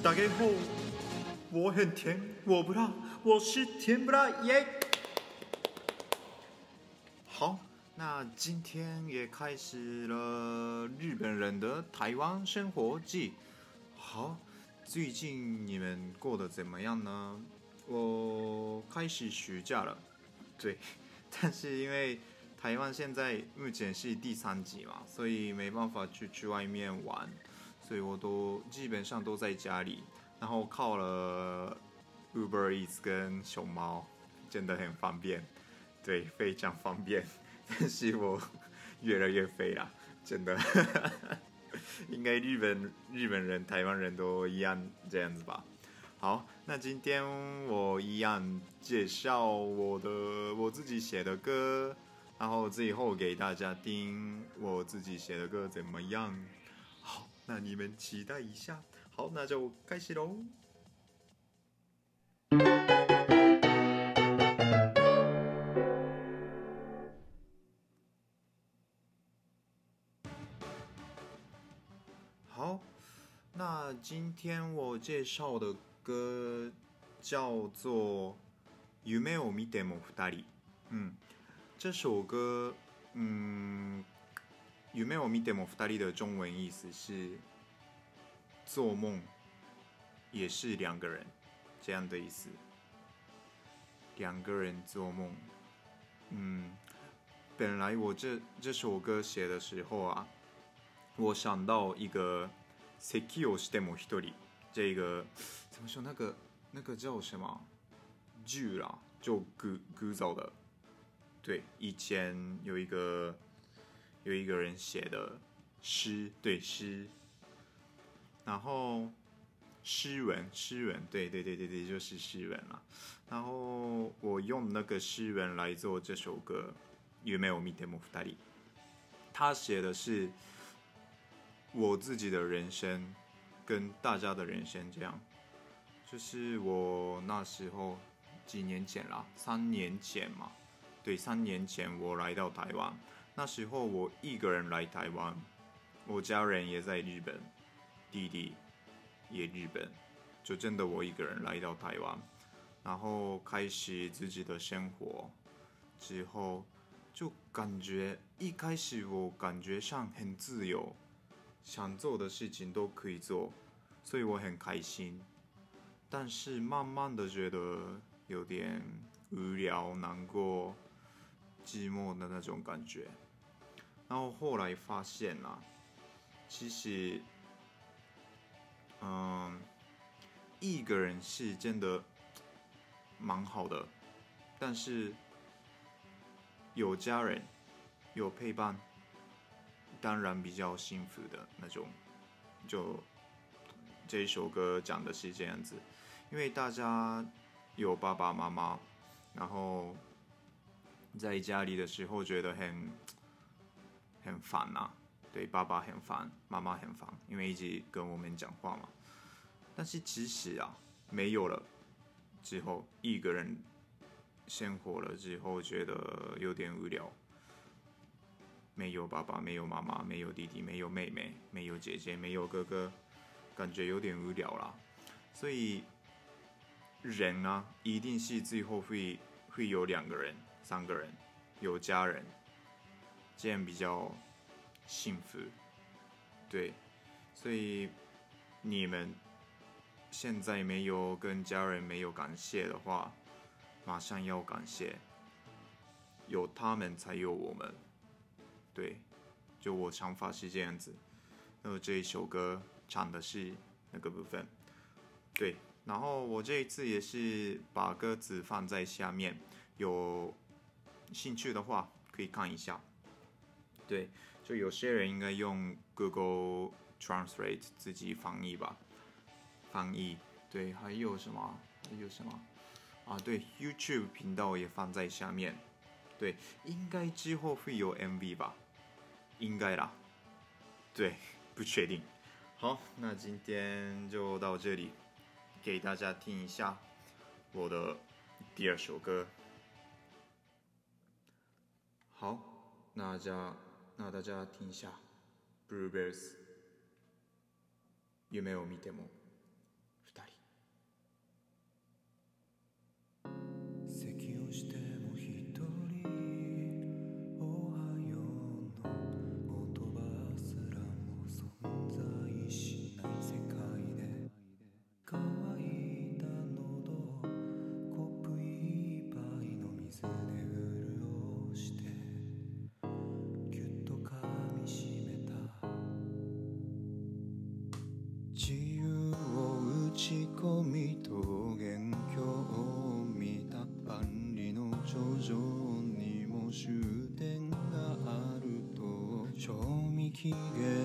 打家好，我很甜，我不辣，我是甜不辣耶。好，那今天也开始了日本人的台湾生活记。好，最近你们过得怎么样呢？我开始暑假了，对，但是因为台湾现在目前是第三级嘛，所以没办法去去外面玩。所以我都基本上都在家里，然后靠了 Uber Eat 跟熊猫，真的很方便，对，非常方便。但是我越来越肥了，真的。应该日本日本人、台湾人都一样这样子吧。好，那今天我一样介绍我的我自己写的歌，然后最后给大家听我自己写的歌怎么样？那你们期待一下，好，那就开始喽。好，那今天我介绍的歌叫做《夢を見ても二人》。嗯，这首歌，嗯。有没有 mayo mitemo f t a r i 的中文意思是做梦，也是两个人这样的意思。两个人做梦，嗯，本来我这这首歌写的时候啊，我想到一个 s e k i y o s i t e m o hitori，这个怎么说？那个那个叫什么？剧了，就古古早的。对，以前有一个。有一个人写的诗，对诗，然后诗文，诗文，对对对对对，就是诗文了。然后我用那个诗文来做这首歌《ゆ有をみ莫夫二人》，他写的是我自己的人生跟大家的人生，这样。就是我那时候几年前了，三年前嘛，对，三年前我来到台湾。那时候我一个人来台湾，我家人也在日本，弟弟也日本，就真的我一个人来到台湾，然后开始自己的生活，之后就感觉一开始我感觉上很自由，想做的事情都可以做，所以我很开心，但是慢慢的觉得有点无聊、难过、寂寞的那种感觉。然后后来发现啦，其实，嗯，一个人是真的蛮好的，但是有家人有陪伴，当然比较幸福的那种。就这一首歌讲的是这样子，因为大家有爸爸妈妈，然后在家里的时候觉得很。很烦啊，对爸爸很烦，妈妈很烦，因为一直跟我们讲话嘛。但是其实啊，没有了之后，一个人生活了之后，觉得有点无聊。没有爸爸，没有妈妈，没有弟弟，没有妹妹，没有姐姐，没有哥哥，感觉有点无聊啦。所以人呢，一定是最后会会有两个人、三个人，有家人，这样比较。幸福，对，所以你们现在没有跟家人没有感谢的话，马上要感谢，有他们才有我们，对，就我想法是这样子。那么这一首歌唱的是那个部分，对。然后我这一次也是把歌词放在下面，有兴趣的话可以看一下，对。就有些人应该用 Google Translate 自己翻译吧，翻译。对，还有什么？还有什么？啊，对，YouTube 频道也放在下面。对，应该之后会有 MV 吧？应该啦。对，不确定。好，那今天就到这里，给大家听一下我的第二首歌。好，那家。ナダジャーティンシャブルーベルス夢を見ても King.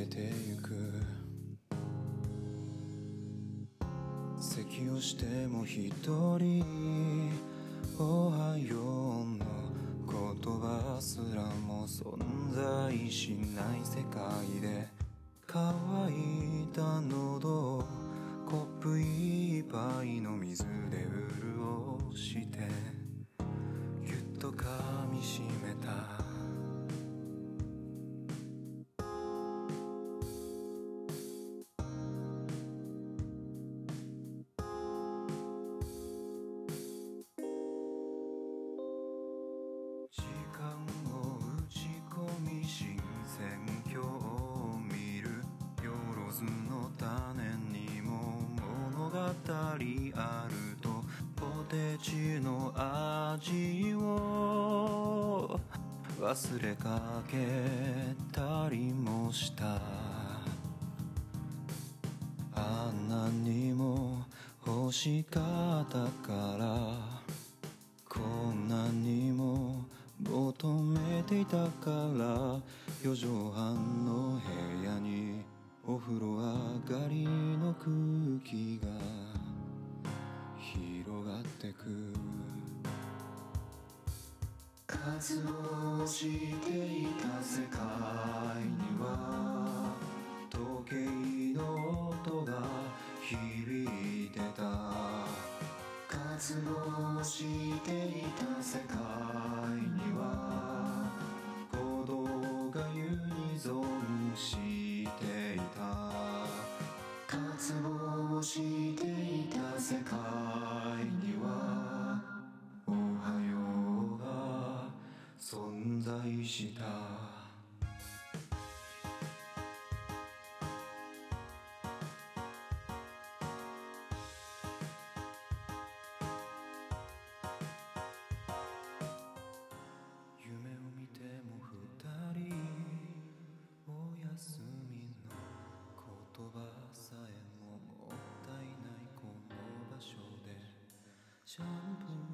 けてゆく咳をしても一人おはようの言葉すらも存在しない世界で乾いた喉をコップ一杯の水で潤してぎゅっと噛みしめた人あるとポテチの味を忘れかけたりもしたあんなにも欲しかったからこんなにも求めていたから4畳半の部屋にお風呂上がりの空気が活てくしていた世界には時計の音が響いてた活動していた世界夢を見ても二人おやすみの言葉さえももったいないこの場所でシャンプー